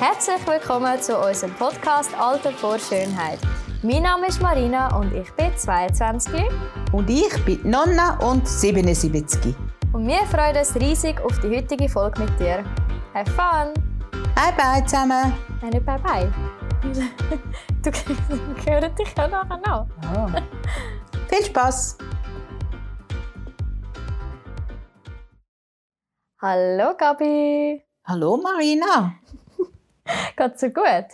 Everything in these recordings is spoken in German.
Herzlich willkommen zu unserem Podcast Alter vor Schönheit. Mein Name ist Marina und ich bin 22. Und ich bin Nonna und 77. Und wir freuen uns riesig auf die heutige Folge mit dir. Have fun! Bye bye zusammen! Nein, nicht bye bye. Du hörst dich ja nachher noch. Oh. Viel Spaß! Hallo Gabi! Hallo Marina! Geht's dir gut?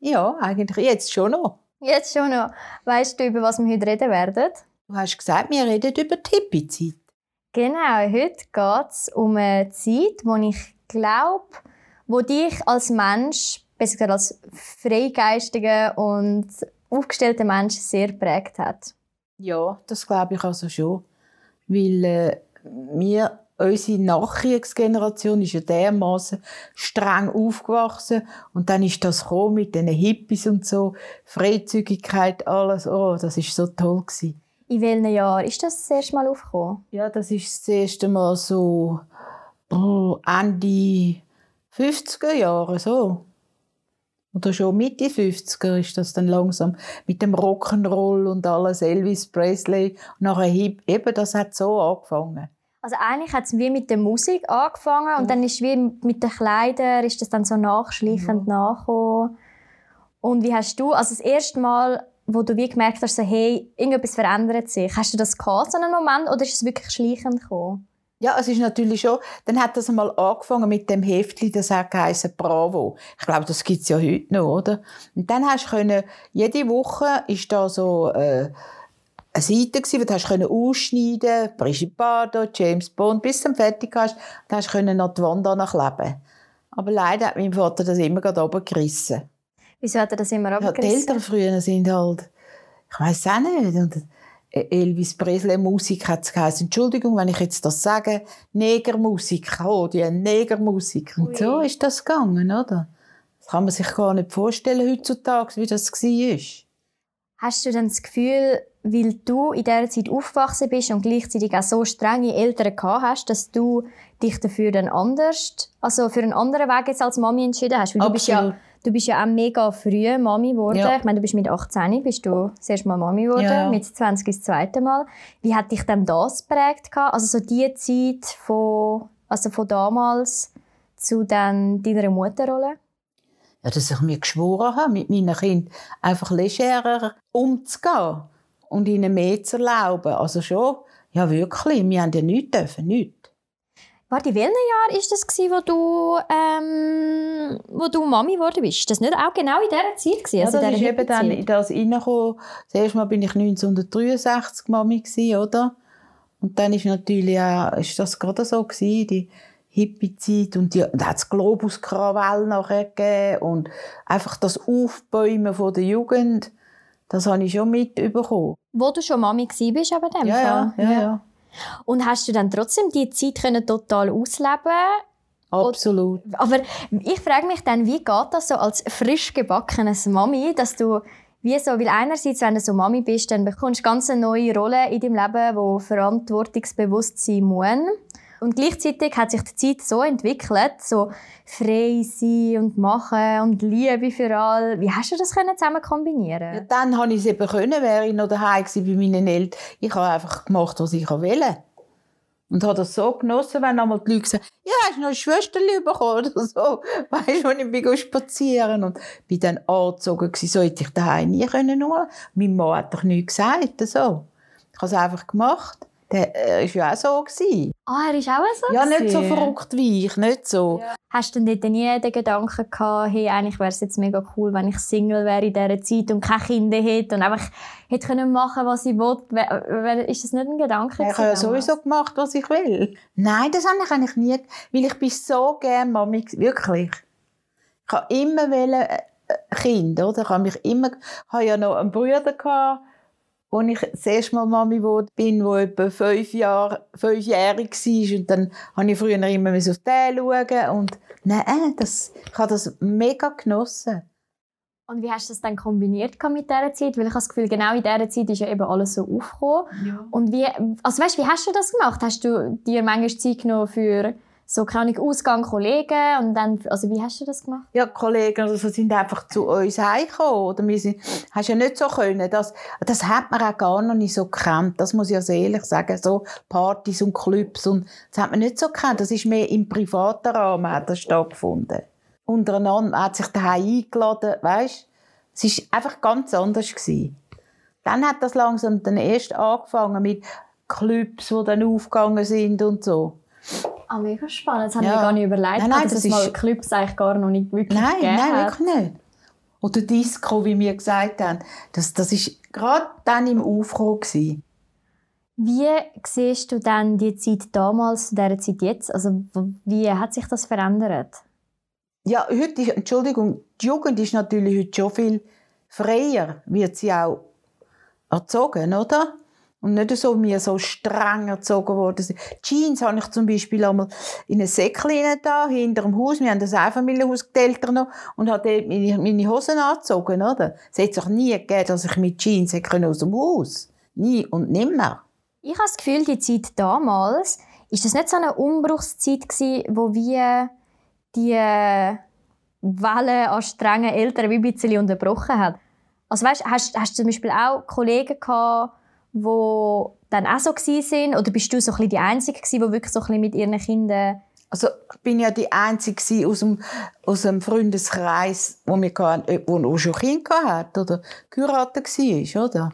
Ja, eigentlich jetzt schon noch. Jetzt schon noch. Weißt du, über was wir heute reden werden? Du hast gesagt, wir reden über die Hippie-Zeit. Genau, heute geht es um eine Zeit, wo ich glaube, wo dich als Mensch, besser gesagt als freigeistiger und aufgestellter Mensch sehr geprägt hat. Ja, das glaube ich also schon. Weil äh, wir, unsere Nachkriegsgeneration ist ja dermaßen streng aufgewachsen und dann ist das gekommen mit den Hippies und so, Freizügigkeit, alles, oh, das ist so toll gewesen. In welchem Jahr ist das das erste Mal aufgekommen? Ja, das ist das erste Mal so oh, Ende 50er Jahre so. Oder schon Mitte 50er ist das dann langsam mit dem Rock'n'Roll und alles, Elvis Presley. Und nachher Hip, eben, das hat so angefangen. Also eigentlich hat es wie mit der Musik angefangen und dann ist wie mit den Kleidern ist das dann so nachschleichend ja. nachgekommen. Und wie hast du, also das erste Mal, wo du wie gemerkt hast, so, hey, irgendetwas verändert sich, hast du das gehabt, so einen Moment, oder ist es wirklich schleichend gekommen? Ja, es ist natürlich schon, dann hat das einmal angefangen mit dem Heftli, das hat geheißen Bravo. Ich glaube, das gibt's ja heute noch, oder? Und dann hast du können, jede Woche ist da so, äh, eine Seite gewesen, wo du hast können ausschneiden, Brigitte Bardot, James Bond, bis du fertig hast, dann hast du können an die Wand kleben. Aber leider hat mein Vater das immer gerade oben gerissen. Wieso hat er das immer oben ja, Die Eltern früher sind halt, ich weiß auch nicht, und Elvis Presley Musik hat es geheißen. Entschuldigung, wenn ich jetzt das sage, Negermusik, oh, die Negermusik. Und so ist das gegangen, oder? Das kann man sich gar nicht vorstellen heutzutage, wie das war. Hast du dann das Gefühl, weil du in dieser Zeit aufgewachsen bist und gleichzeitig auch so strenge Eltern gehabt hast, dass du dich dafür dann anders, also für einen anderen Weg jetzt als Mami entschieden hast? Weil du bist ja Du bist ja auch mega früh Mami geworden. Ja. Ich meine, du bist mit 18 bist du das erste Mal Mami geworden, ja. mit 20 das zweite Mal. Wie hat dich denn das geprägt? Also so die Zeit von, also von damals zu dann deiner Mutterrolle? Ja, dass ich mir geschworen habe, mit meinen Kindern einfach legerer umzugehen und ihnen mehr zu erlauben. Also schon, ja wirklich, wir haben ja nichts dürfen, nichts. Warte, in welchem Jahr war das, wo du, ähm, wo du Mami geworden bist? Ist das nicht auch genau in dieser Zeit? Gewesen, also ja, das ist eben dann in das reingekommen. Das erste Mal bin ich 1963 Mami, gewesen, oder? Und dann ist natürlich auch, ist das gerade so gewesen, die Hippie-Zeit und die, da hat es Globus-Krawall nachher gegeben und einfach das Aufbäumen von der Jugend, das habe ich schon mitbekommen. Wo du schon Mami warst, aber dem ja, Fall? Ja, ja, ja. Und hast du dann trotzdem die Zeit können total ausleben Absolut. Aber ich frage mich dann, wie geht das so als frisch gebackenes Mami, dass du wie so, weil einerseits, wenn du so Mami bist, dann bekommst du ganz eine neue Rolle in deinem Leben, wo verantwortungsbewusst sein muss. Und gleichzeitig hat sich die Zeit so entwickelt, so frei sein und machen und Liebe für alle. Wie hast du das zusammen kombinieren? Ja, dann habe ich es eben können, wäre ich noch daheim bei meinen Eltern. Ich habe einfach gemacht, was ich wollte. Und habe das so genossen, wenn einmal die Leute sagen, ja, hast du noch ein Schwesterchen bekommen oder so. Weißt du, ich bin spazieren und bin dann angezogen so hätte ich daheim nie können. Mein Mann hat doch nichts gesagt, so. Ich habe es einfach gemacht. Der war ja auch so. Gewesen. Ah, er ist auch so? Ja, nicht so verrückt wie ich, nicht so. Ja. Hast du denn nie den Gedanken gehabt, hey, eigentlich wäre es jetzt mega cool, wenn ich Single wäre in dieser Zeit und keine Kinder hätte und einfach hätte können machen, was ich wollte? Ist das nicht ein Gedanke? Ich habe ja sowieso gemacht, was ich will. Nein, das habe ich eigentlich nie, weil ich bin so gerne Mami, wirklich. Ich habe immer wollen, äh, Kind, oder? Ich habe mich immer, ich habe ja noch einen Bruder gehabt, als ich das erste Mal Mami geworden bin, wo etwa fünf Jahre, fünfjährig war. Und dann habe ich früher immer auf den schauen. Und nein, das, ich habe das mega genossen. Und wie hast du das dann kombiniert mit dieser Zeit? Weil ich habe das Gefühl, genau in dieser Zeit ist ja eben alles so aufgekommen. Ja. Und wie, also weißt, wie hast du das gemacht? Hast du dir manchmal Zeit genommen für so keine Ausgang Kollegen und dann, also wie hast du das gemacht? Ja, Kollegen also sind einfach zu uns heimgekommen, oder wir sind, hast ja nicht so können, das, das hat man auch gar noch nicht so gekannt, das muss ich sehr ehrlich sagen, so Partys und Clubs und das hat man nicht so gekannt, das ist mehr im privaten Rahmen hat das stattgefunden. Untereinander, man hat sich daheim eingeladen, weißt, es ist einfach ganz anders gewesen. Dann hat das langsam dann erst angefangen mit Clubs, die dann aufgegangen sind und so. Ah, mega spannend. Das habe Ja. mir gar nicht überlegt, Nein, nein, dass das es mal Clubs eigentlich gar noch nicht wirklich Nein, nein, hat. wirklich nicht. Oder Disco, wie wir gesagt haben. Das, das ist gerade dann im Aufruhr. Gewesen. Wie siehst du dann die Zeit damals zu dieser Zeit jetzt? Also wie hat sich das verändert? Ja, heute ist, Entschuldigung, die Jugend ist natürlich heute schon viel freier, wird sie auch erzogen, oder? Und nicht so, wir so streng erzogen worden sind. Jeans habe ich zum Beispiel einmal in ein Säckchen da, hinter dem Haus. Wir haben das Einfamilienhaus Eltern noch und habe dort meine, meine Hosen angezogen, oder? Es hat sich nie gegeben, dass ich mit Jeans hätte aus dem Haus. Nie und nimmer. Ich habe das Gefühl, die Zeit damals, ist das nicht so eine Umbruchszeit gewesen, wo wir die äh, Welle an strengen Eltern wie ein bisschen unterbrochen hat? Also weißt, hast, hast du zum Beispiel auch Kollegen gehabt, die dann auch so waren? Oder bist du so ein die Einzige die wirklich so ein bisschen mit ihren Kindern... Also, ich bin ja die Einzige aus dem, aus dem Freundeskreis, wo wir hatten, wo auch schon Kinder hatte oder geheiratet war, oder?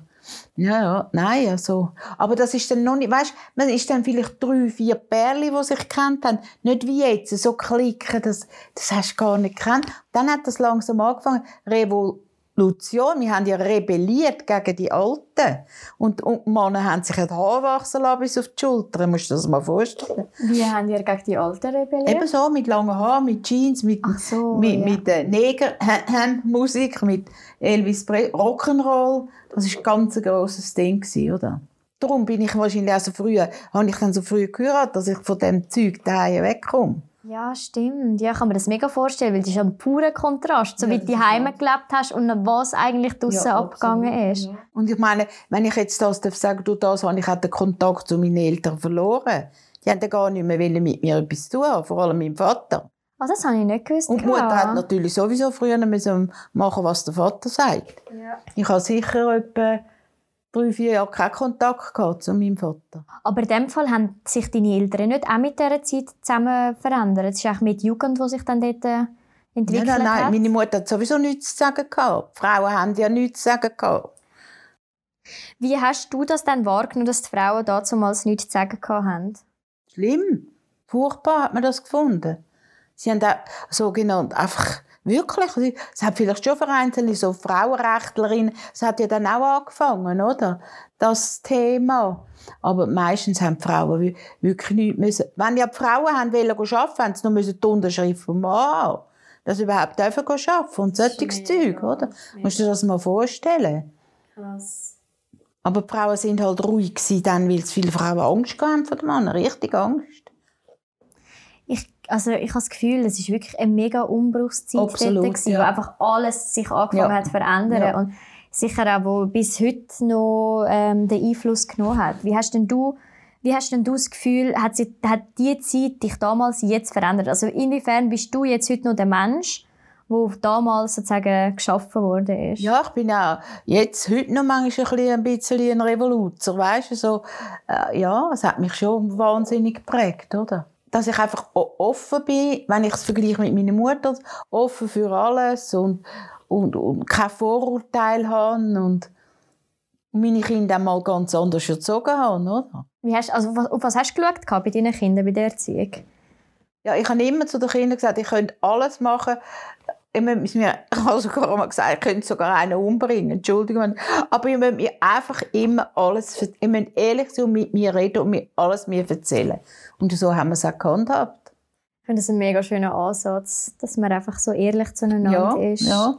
Ja, ja, nein, also. Aber das ist dann noch nicht, weißt, man ist dann vielleicht drei, vier Pärchen, die sich kennt haben. Nicht wie jetzt, so klicken, das, das hast du gar nicht gekannt. Dann hat das langsam angefangen. Revolution, wir haben ja rebelliert gegen die Alten. Und, und die Männer haben sich die Haare wachsen lassen bis auf die Schultern. Musst du dir das mal vorstellen? Wie haben ihr gegen die Alten rebelliert? Eben so, mit langen Haaren, mit Jeans, mit, so, mit, ja. mit der Neger-Musik, mit Elvis Presley, Rock'n'Roll. Das war ganz ein grosses Ding, gewesen, oder? Darum bin ich wahrscheinlich auch so früh, habe ich dann so früh gehört, dass ich von dem Zeug daheim wegkomme. Ja, stimmt. Ja, ich kann mir das mega vorstellen, weil das ist ja ein purer Kontrast, so Ja, wie du ist heim wahr. gelebt hast und was eigentlich draussen Ja, abgegangen absolut, ist. ja. Und ich meine, wenn ich jetzt das darf sagen, durch das habe ich auch den Kontakt zu meinen Eltern verloren. Die haben gar nicht mehr mit mir etwas zu tun, vor allem mein Vater. Also das habe ich nicht gewusst. Und die Mutter hat natürlich sowieso früher müssen machen, was der Vater sagt. Ja. Ich habe sicher etwa drei, vier Jahre keinen Kontakt gehabt zu meinem Vater. Aber in dem Fall haben sich deine Eltern nicht auch mit dieser Zeit zusammen verändert. Es ist eigentlich mit Jugend, die sich dann dort äh, Nein, entwickelt nein, nein, hat. meine Mutter hat sowieso nichts zu sagen gehabt. Die Frauen haben ja nichts zu sagen gehabt. Wie hast du das dann wahrgenommen, dass die Frauen damals nichts zu sagen haben? Schlimm. Furchtbar hat man das gefunden. Sie haben auch sogenannt einfach wirklich, es hat vielleicht schon vereinzelte so Frauenrechtlerinnen, es hat ja dann auch angefangen, oder? Das Thema. Aber meistens haben die Frauen wi- wirklich nichts müssen. Wenn ja die Frauen haben wollen arbeiten, haben sie nur müssen die Unterschrift vom Mann sie überhaupt dürfen arbeiten und solches Zeug, oder? Musst du dir das mal vorstellen? Aber die Frauen sind halt ruhig gewesen, dann, weil es viele Frauen Angst hatten vor dem Mann. Richtig Angst. Ich, also ich habe das Gefühl, es ist wirklich eine mega Umbruchszeit Absolut, gewesen, ja. wo einfach alles sich angefangen Ja. hat zu verändern Ja. und sicher auch, wo bis heute noch ähm, den Einfluss genommen hat. Wie hast denn du, wie hast denn du das Gefühl, hat, sie, hat die Zeit dich damals jetzt verändert? Also inwiefern bist du jetzt heute noch der Mensch, wo damals sozusagen geschaffen worden ist? Ja, ich bin auch jetzt heute noch manchmal ein bisschen ein, bisschen ein Revoluzer, weißt du, so, äh, ja, es hat mich schon wahnsinnig geprägt, oder? Dass ich einfach offen bin, wenn ich es vergleiche mit meiner Mutter, offen für alles und, und, und kein Vorurteil habe und meine Kinder auch mal ganz anders erzogen haben, oder? Wie hast, also was- auf was hast du geschaut bei deinen Kindern bei der Erziehung? Ja, ich habe immer zu den Kindern gesagt, ich könnte alles machen. Immer, ich habe sogar einmal gesagt, ich könnte sogar einen umbringen. Entschuldigung. Aber ihr müsst mir einfach immer alles, ihr müsst ehrlich sein und mit mir reden und mir alles mir erzählen. Und so haben wir es auch gehandhabt. Ich finde das ein mega schöner Ansatz, dass man einfach so ehrlich zueinander Ja, ist. ja.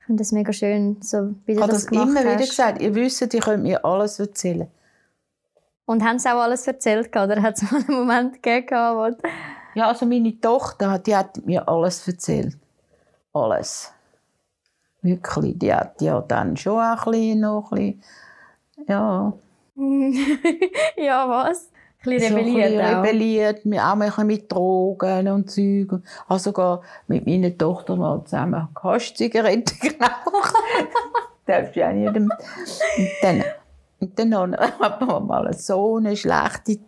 Ich finde das mega schön, so wie Ich du habe das das gemacht immer hast. wieder gesagt. Ihr wisst, ihr könnt mir alles erzählen. Und haben sie auch alles erzählt oder hat es mal einen Moment gegeben, wo... Ja, also meine Tochter, die hat mir alles erzählt. Alles. Wirklich. Die hat ja dann schon auch ein bisschen, noch ein bisschen, ja. ja, was? bisschen so ein rebelliert bisschen auch. rebelliert, auch manchmal mit Drogen und Zeug. Also sogar mit meiner Tochter mal zusammen Haschzigaretten geraucht. Darfst du ja nicht. Und dann, und dann hat man mal so eine schlechte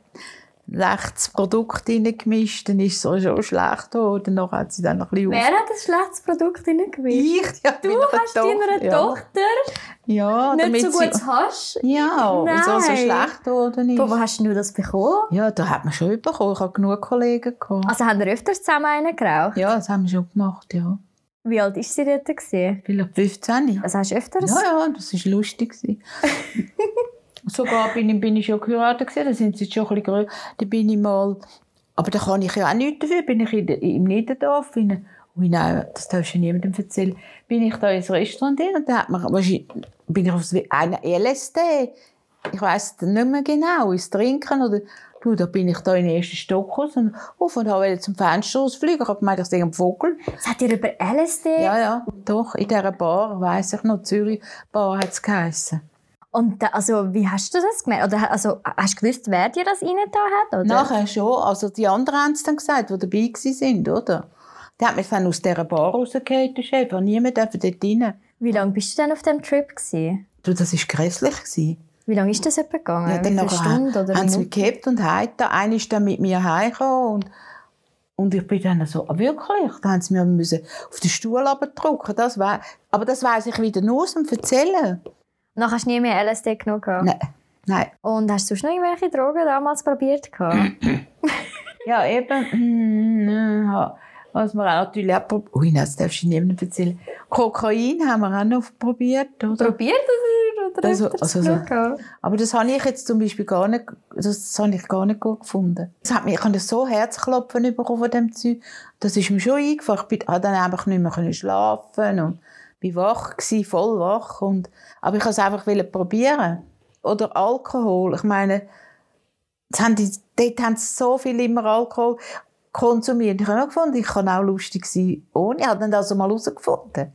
schlechtes Produkt reingemischt, dann ist es schon schlecht geworden. Dann hat sie dann noch ein bisschen Wer hat ein schlechtes Produkt reingemischt? Ich, ja, Du hast deiner ja. Tochter Ja, nicht so sie- gut hast. Ja, und so, so Nein. schlecht geworden ist. Wo hast du das bekommen? Ja, da hat man schon bekommen. Ich habe genug Kollegen gehabt. Also haben wir öfters zusammen einen geraucht? Ja, das haben wir schon gemacht, ja. Wie alt war sie dort? Gewesen? Vielleicht 15. Also hast du öfters? Ja, ja, das war lustig. Sogar bin ich, bin ich schon geheiratet, gewesen, da sind sie jetzt schon ein bisschen größer. Da bin ich mal, aber da kann ich ja auch nichts dafür, bin ich in, im Niederdorf, in, ui nein, das darfst du niemandem erzählen, bin ich da ins Restaurant hin und da hat man, wahrscheinlich, bin ich auf einen LSD, ich weiss nicht mehr genau, ins Trinken oder, du, da bin ich da in den ersten Stock raus und auf und habe zum Fenster ausfliegen, ich habe gemeint, ich sehe einen Vogel. Es hat dir über LSD Ja, ja, doch, in dieser Bar, weiss ich noch, Zürich Bar hat es geheissen. Und da, also, wie hast du das gemerkt? Oder also, hast du gewusst, wer dir das rein da hat? Oder? Nachher schon. Also die anderen haben es dann gesagt, die dabei waren, oder? Der hat mich dann aus dieser Bar rausgehauen, der Chef. Und niemand dort rein. Wie lange bist du denn auf dem Trip? Gewesen? Du, das war grässlich. gewesen. Wie lange ist das etwa gegangen? Ja, dann nachher Stunden oder haben sie mich gehabt und heim. Einer ist dann mit mir heimgekommen. Und, und ich bin dann so, ah, wirklich? Da haben sie mir müssen auf den Stuhl. Das wei- aber das weiss ich wieder nur aus dem Erzählen. Nachher hast du nie mehr LSD genommen? gehabt? Nein. Nein. Und hast du sonst noch irgendwelche Drogen damals probiert? Ja, eben. hm, ja, Was wir auch natürlich auch probiert Ui, nein, das darfst du niemandem erzählen. Kokain haben wir auch noch probiert, oder? probiert oder, oder Also- also so- genug? Aber das habe ich jetzt zum Beispiel gar nicht, das habe ich gar nicht gut gefunden. Das hat mich, ich habe so Herzklopfen bekommen von dem Zeug. Das ist mir schon eingefahren. Ich bin, habe dann einfach nicht mehr schlafen und bin wach gewesen, voll wach. Und, aber ich es einfach wollen probieren. Oder Alkohol. Ich meine, das haben die, dort haben sie so viel immer Alkohol konsumiert. Ich habe auch gefunden, ich kann auch lustig sein ohne. Ich habe dann also mal herausgefunden.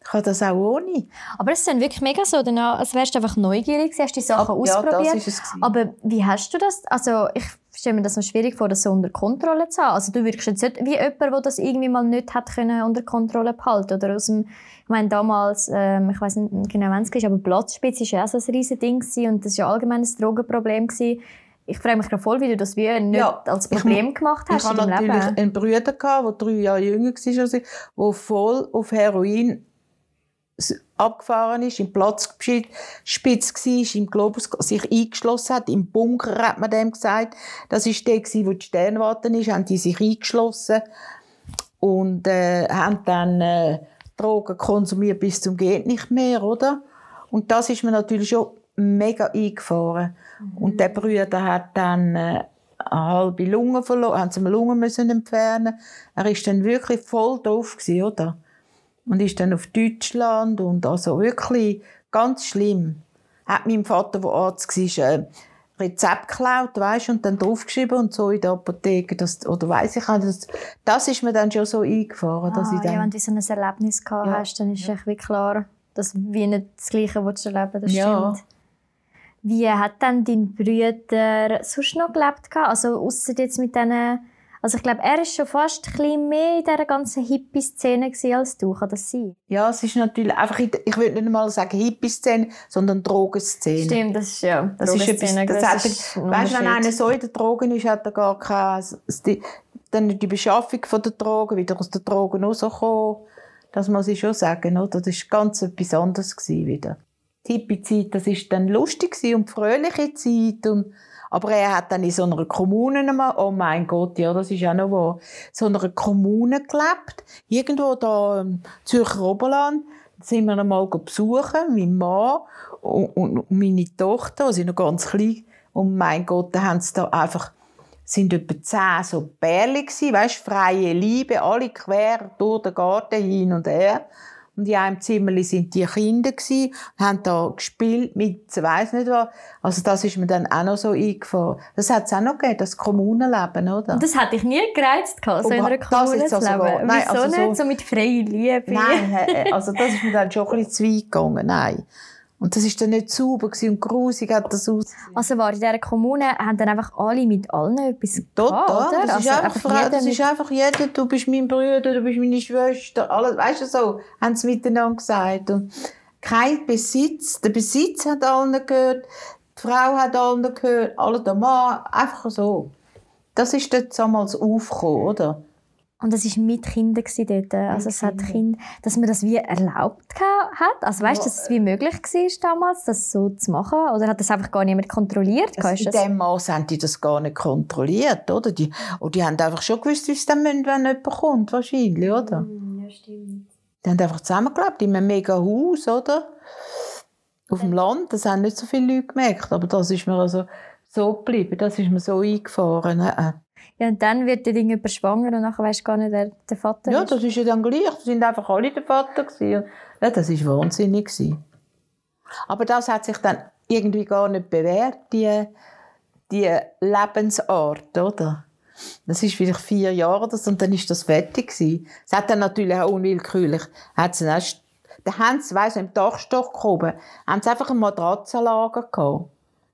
Ich kann das auch ohne. Aber es ist dann wirklich mega so, danach, als wärst du einfach neugierig hast die Sachen Ja, ausprobiert. das ist es gewesen. Aber wie hast du das? Also ich stelle mir das noch schwierig vor, das so unter Kontrolle zu haben. Also du wirkst jetzt nicht wie jemand, der das irgendwie mal nicht hat können unter Kontrolle behalten oder aus dem, ich meine damals, ähm, ich weiß nicht genau wann es war, aber Platzspitze war ja auch so ein riesen Ding gewesen und das war ja allgemein ein Drogenproblem gewesen. Ich frage mich gerade voll, wie du das wie nicht Ja, als ich Problem gemacht hast Ich hatte natürlich Leben. einen Bruder, gehabt, der drei Jahre jünger war als ich, der voll auf Heroin abgefahren ist, im Platzspitz war, im Globus sich eingeschlossen hat, im Bunker hat man dem gesagt. Das war der, wo die Sternwarte ist, haben die sich eingeschlossen und äh, haben dann äh, Drogen konsumiert bis zum geht nicht mehr, oder? Und das ist mir natürlich schon mega eingefahren. Und der Bruder hat dann äh, eine halbe Lunge verloren, haben sie ihm Lunge müssen entfernen. Er ist dann wirklich voll doof gewesen, oder? Und ist dann auf Deutschland und also wirklich ganz schlimm. Hat meinem Vater, der Arzt war, ein Rezept geklaut, weißt, und dann draufgeschrieben und so in der Apotheke, das, oder weiß ich nicht, das, das ist mir dann schon so eingefahren, dass Ah, ich dann, ja, wenn du so ein Erlebnis gehabt Ja. hast, dann ist es echt wie klar, dass wie nicht das Gleiche willst erleben das Ja. stimmt. Wie hat dann dein Bruder sonst noch gelebt? Also ausser jetzt mit diesen... Also ich glaube, er ist schon fast ein bisschen mehr in dieser ganzen Hippie-Szene als du. Kann das sein? ja, es ist natürlich einfach, in der- ich würde nicht mal sagen Hippie-Szene, sondern Drogenszene. Stimmt, das ist ja... Das ist etwas, Drogenszene, das hat, ist ein weißt, wenn einer so in den Drogen ist, hat er gar keine, die, dann die Beschaffung von der Drogen, wieder aus den Drogen rauskommen, das muss ich schon sagen, oder? Das war ganz etwas anderes gewesen wieder. Die Hippie-Zeit, das war dann lustig und fröhliche Zeit und aber er hat dann in so einer Kommune einmal, oh mein Gott, ja, das ist auch noch wahr, so einer Kommune gelebt, irgendwo da im Zürcher Oberland, da sind wir einmal besuchen, mein Mann und, und, und meine Tochter, die sind noch ganz klein, und mein Gott, da haben sie da einfach, sind etwa zehn so Bärli gsi, weißt, freie Liebe, alle quer durch den Garten hin und her. Und in einem Zimmer sind die Kinder gsi, haben da gespielt mit, weiß nicht was. Also das ist mir dann auch noch so eingefahren. Das hat es auch noch gegeben, das Kommunenleben, oder? Und das hat dich nie gereizt, gehabt, so Oh, in einer das Kommune zu leben? gar- nein, Wieso also nicht? so- So mit freier Liebe? Nein, äh, also das ist mir dann schon ein bisschen zu weit gegangen, nein. Und das war dann nicht sauber und grusig hat das aus. Also war in dieser Kommune, haben dann einfach alle mit allen etwas Total. gehabt, oder? Das, ist Also einfach, einfach Frau- jeder das ist einfach jeder, du bist mein Bruder, du bist meine Schwester, alles, weißt du so, haben sie miteinander gesagt. Und kein Besitz, der Besitz hat allen gehört, die Frau hat allen gehört, alle der Mann, einfach so. Das ist dort damals aufgekommen, oder? Und das war mit Kindern dort. Also es hat Kinder, dass man das wie erlaubt hat. Also weißt du, dass es wie möglich war damals, das so zu machen? Oder hat das einfach gar niemand kontrolliert? Also in dem Maß haben die das gar nicht kontrolliert, oder? Die, und die haben einfach schon gewusst, wie es dann müssen, wenn jemand kommt, wahrscheinlich, oder? Mm, Ja, stimmt. Die haben einfach zusammengelebt in einem mega Haus, oder? Auf dem Land, das haben nicht so viele Leute gemerkt, aber das ist mir also so geblieben, das ist mir so eingefahren. Ja, und dann wird der Ding über schwanger und nachher weisst du gar nicht, wer der Vater Ja, ist. das ist ja dann gleich, das sind einfach alle der Vater gewesen. Ja, das war wahnsinnig. gewesen. Aber das hat sich dann irgendwie gar nicht bewährt, die, die Lebensart, oder? Das ist vielleicht vier Jahre oder so, und dann ist das fertig gewesen. Es hat dann natürlich auch unwillkürlich, hat dann, da haben sie, weiss im Dachstock gehoben, haben sie einfach ein Matratzenlager gehabt.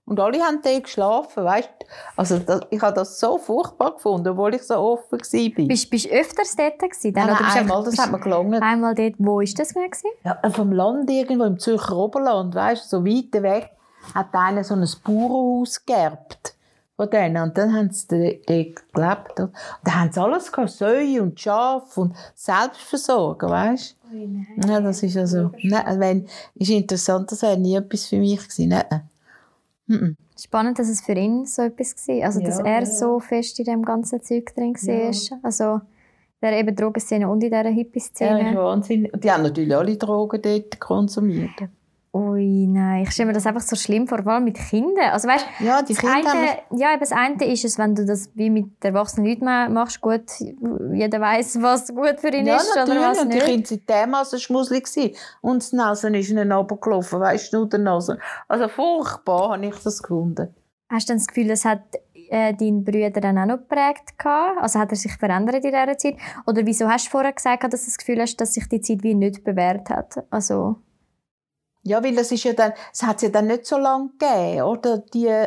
Und alle haben dort geschlafen, weißt Also das, ich habe das so furchtbar gefunden, obwohl ich so offen war. Bist du öfters dort gewesen? Nein, Dann, oder nein, bist du einmal, das bist hat mir gelungen. Einmal dort, wo ist das gewesen? Ja, vom Land irgendwo, im Zürcher Oberland, weißt du, so weit weg, hat einer so ein Bauernhaus geerbt. Von denen. Und dann haben sie dort gelebt. Und da haben sie alles gehabt, Säue und Schafe und Selbstversorger, weißt du? Ja, das ist also, nein, wenn, ist interessant, das wäre nie etwas für mich gewesen, nein. Mhm. Spannend, dass es für ihn so etwas war. Also, dass Ja, er ja. so fest in dem ganzen Zeug drin war. Also, der eben Drogenszene und in dieser Ja, ist Hippie-Szene. Und die haben natürlich alle Drogen dort konsumiert. Ui, nein, ich stelle mir das einfach so schlimm vor, vor allem mit Kindern. Also, weißt, Ja, die das Kinder haben eine, ja, eben das eine ist es, wenn du das wie mit erwachsenen Leuten ma- machst, gut, jeder weiß, was gut für ihn Ja, ist oder natürlich. was Und die nicht. Kinder sind dermassen schmusselig gewesen. Und die Nase ist ihnen runtergelaufen, weißt du, nur die Nase. Also furchtbar habe ich das gefunden. Hast du dann das Gefühl, das hat äh, dein Bruder dann auch noch geprägt gehabt? Also hat er sich verändert in dieser Zeit? Oder wieso hast du vorher gesagt, dass du das Gefühl hast, dass sich die Zeit wie nicht bewährt hat? Also, Ja, weil das ist ja dann, es hat ja dann nicht so lange gegeben, oder? Die,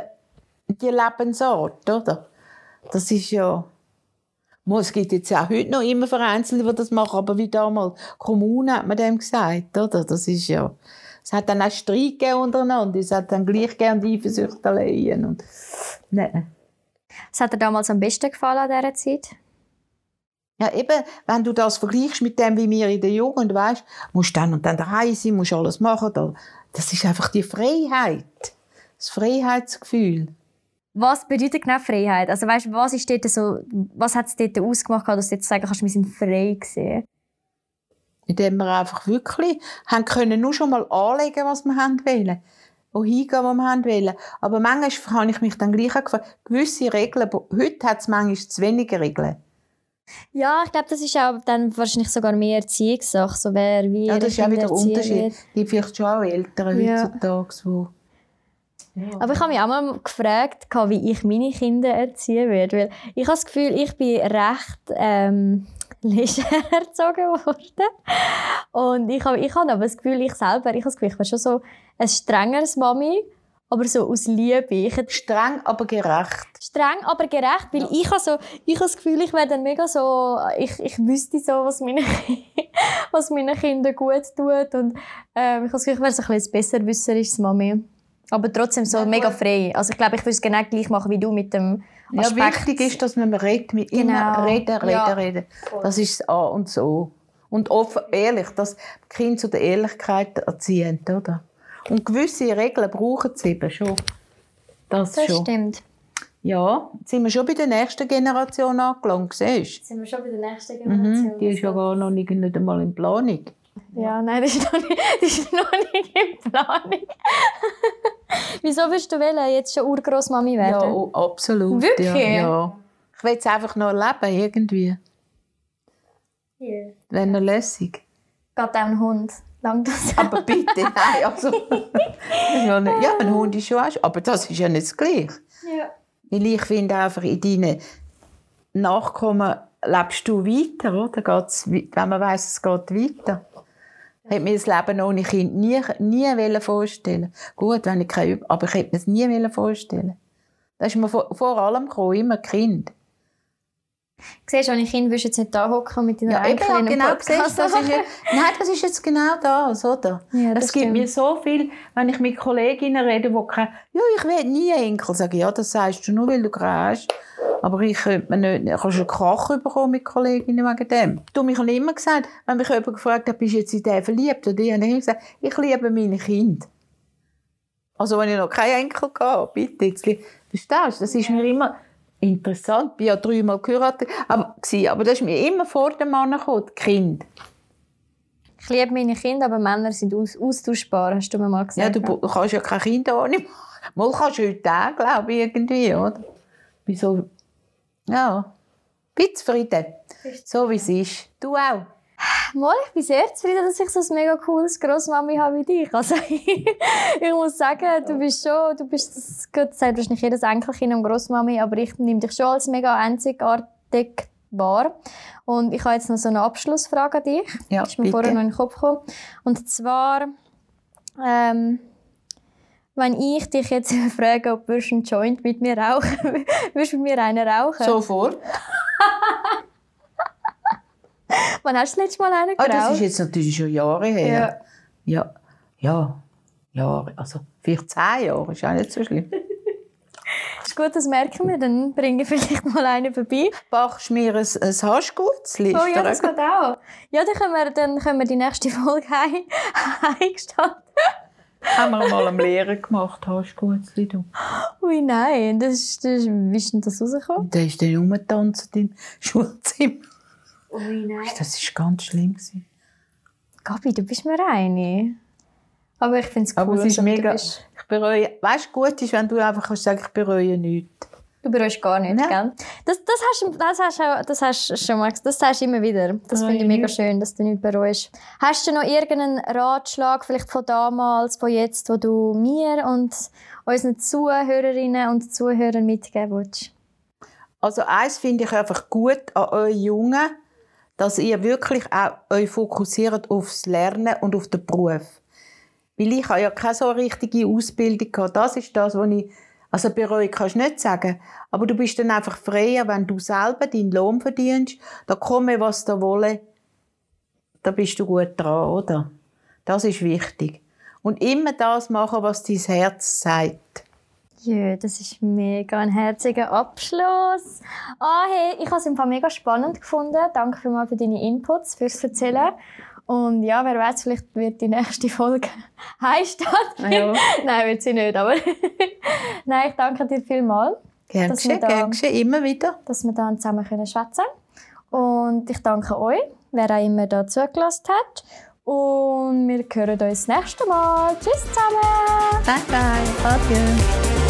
die Lebensart, oder? Das ist ja, es gibt jetzt auch heute noch immer Vereinzelte, die das machen, aber wie damals, Kommune hat man dem gesagt, oder? Das ist ja, es hat dann auch Streit gegeben untereinander, es hat dann gleich und Eifersüchteleien und, nein. was hat dir damals am besten gefallen an dieser Zeit? Ja, eben, wenn du das vergleichst mit dem, wie wir in der Jugend, weißt, musst dann und dann daheim sein, musst alles machen. da- Das ist einfach die Freiheit. Das Freiheitsgefühl. Was bedeutet genau Freiheit? Also weißt, was ist dort so, was hat es dort ausgemacht, dass du jetzt sagen kannst, wir sind frei gewesen? Indem wir einfach wirklich haben können nur schon mal anlegen, was wir haben wollen. Wohin gehen, wo wir haben wollen. Aber manchmal habe ich mich dann gleich gefragt, gewisse Regeln, heute hat es manchmal zu wenige Regeln. Ja, ich glaube, das ist auch dann wahrscheinlich sogar mehr Erziehungssache, so wer wie Ja, das ist auch wieder der erziehen Unterschied. wird. Es gibt vielleicht schon auch Eltern Ja. heutzutage, wo... Aber ich habe mich auch mal gefragt, wie ich meine Kinder erziehen werde. Weil ich habe das Gefühl, ich bin recht ähm, leger erzogen worden. Und ich habe, ich habe aber das Gefühl, ich selber, ich habe das Gefühl, ich bin schon so ein strengeres Mami, aber so aus Liebe. Streng, aber gerecht. streng, aber gerecht, weil ich habe so, ich habe das Gefühl, ich wäre dann mega so, ich, ich wüsste so, was meine, was meinen Kindern gut tut und ähm, ich habe das Gefühl, ich wäre so ein bisschen besserwisserisches Mami. Aber trotzdem so Ja, mega frei. Also ich glaube, ich würde es genau gleich machen wie du mit dem Ja, Aspekt. wichtig ist, dass man redet, mit Genau. immer reden, reden, Ja. reden. Das ist das A und so. Und offen, ehrlich, dass Kinder zu der Ehrlichkeit erziehen, oder? Und gewisse Regeln brauchen sie eben schon. Das, Das schon. stimmt. Ja, jetzt sind wir schon bei der nächsten Generation angelangt, siehst Jetzt sind wir schon bei der nächsten du? Mhm, die ist ja gar noch nicht, nicht einmal in Planung. Ja, nein, das ist noch nicht, das ist noch nicht in Planung. Wieso willst du wählen, jetzt schon Urgroßmami Ja, werden? oh, absolut. Wirklich? Ja, ja. Ich will es einfach noch erleben, irgendwie. Hier. Wäre noch lässig. Geht auch ein Hund. Lang das. Aber bitte, nein, also... ja, ein Hund ist schon auch... Aber das ist ja nicht das Gleiche. Ja. Weil ich finde einfach, in deinen Nachkommen lebst du weiter, oder? Geht's, wenn man weiss, es geht weiter. Ich hätte mir das Leben ohne Kind nie, nie vorstellen Gut, wenn ich keine, aber ich hätte mir es nie vorstellen Das ist mir vor, vor allem gekommen, immer Kind. Siehst du, wenn ich Kind würdest jetzt nicht da hocken mit deiner ja, Enkelin ja, genau, siehst, das ist jetzt, Nein, das ist jetzt genau das, oder? Ja, das, das gibt stimmt. mir so viel, wenn ich mit Kolleginnen rede, die keine, ja, ich will nie Enkel sagen. Ja, das sagst du nur, weil du hast. Aber ich könnte mir nicht, kannst du einen Krach bekommen mit Kolleginnen wegen dem. Du mich habe immer gesagt, wenn mich jemand gefragt hat, bist du jetzt in den verliebt? Oder ich habe immer gesagt, ich liebe meine Kinder. Also wenn ich noch keinen Enkel hatte, bitte. Jetzt, verstehst du? Das ist mir immer interessant. Ich bin ja dreimal geheiratet. Aber, aber das ist mir immer vor dem Mann gekommen, Kinder. Ich liebe meine Kinder, aber Männer sind aus austauschbar, hast du mir mal gesagt. Ja, du kannst ja keine Kinder ohne Mal kannst du heute auch, glaube ich, irgendwie, oder? Bin so, ja, zufrieden. So wie es ist. Du auch? Mal, ich bin sehr zufrieden, dass ich so ein mega cooles Grossmami habe wie dich. Also, ich muss sagen, du bist schon, du bist, das, gut, das sagt wahrscheinlich jedes Enkelkind und Grossmami, aber ich nehme dich schon als mega einzigartig wahr. Und ich habe jetzt noch so eine Abschlussfrage an dich. Ja, ist mir bitte. vorher noch in den Kopf gekommen. Und zwar, ähm, wenn ich dich jetzt frage, ob du einen Joint mit mir rauchen würdest du mit mir einen rauchen? Sofort. Wann hast du das letzte Mal einen Ah, geraucht? das ist jetzt natürlich schon Jahre her. Ja. Ja. Jahre. Also, vielleicht zehn Jahre. Ist auch nicht so schlimm. Ist gut, das merken wir. Dann bringe ich vielleicht mal einen vorbei. Bachst du mir ein, ein Haschgutzli? Oh ja, das geht auch. Ja, dann können wir, dann können wir die nächste Folge heim, heimgestalten. haben wir mal am Lehrer gemacht, Haschgutzli. Du. Ui, nein. Das ist, das ist, wie ist denn das rausgekommen? Der ist dann rumgetanzt im Schulzimmer. Ui, nein. Das war ganz schlimm. gewesen. Gabi, du bist mir eine. Aber ich finde es cool, Aber es ist dass du mega. bist. Ich bereue. Weißt du, gut ist, wenn du einfach kannst sagen, ich bereue nichts. Du bereust gar nicht, Nein. gell? Das, das, hast, du- das, hast, auch- das hast du schon mal gesagt. Das sagst du immer wieder. Das finde ich mega nicht. schön, dass du nicht bereust. Hast du noch irgendeinen Ratschlag, vielleicht von damals, von jetzt, wo du mir und unseren Zuhörerinnen und Zuhörern mitgeben willst? Also eins finde ich einfach gut an euch Jungen, dass ihr wirklich auch euch fokussiert aufs Lernen und auf den Beruf. Weil ich habe ja keine so richtige Ausbildung gehabt. Das ist das, was ich, also bereue kannst du nicht sagen, aber du bist dann einfach freier, wenn du selber deinen Lohn verdienst, da komme was da wolle, da bist du gut dran, oder? Das ist wichtig. Und immer das machen, was dein Herz sagt. Ja, das ist mega ein herziger Abschluss. Ah, hey, ich habe es im Fall mega spannend gefunden. Danke vielmals für deine Inputs, fürs Erzählen. Und ja, wer weiß, vielleicht wird die nächste Folge heim stattfinden. Ja. Nein, wird sie nicht, aber Nein, ich danke dir vielmals, Gern Dass wir geschehen, da- gern geschehen, immer wieder. dass wir da zusammen können schwätzen Und ich danke euch, wer auch immer da zugelassen hat. Und wir hören uns das nächste Mal. Tschüss zusammen! Bye bye. Adieu.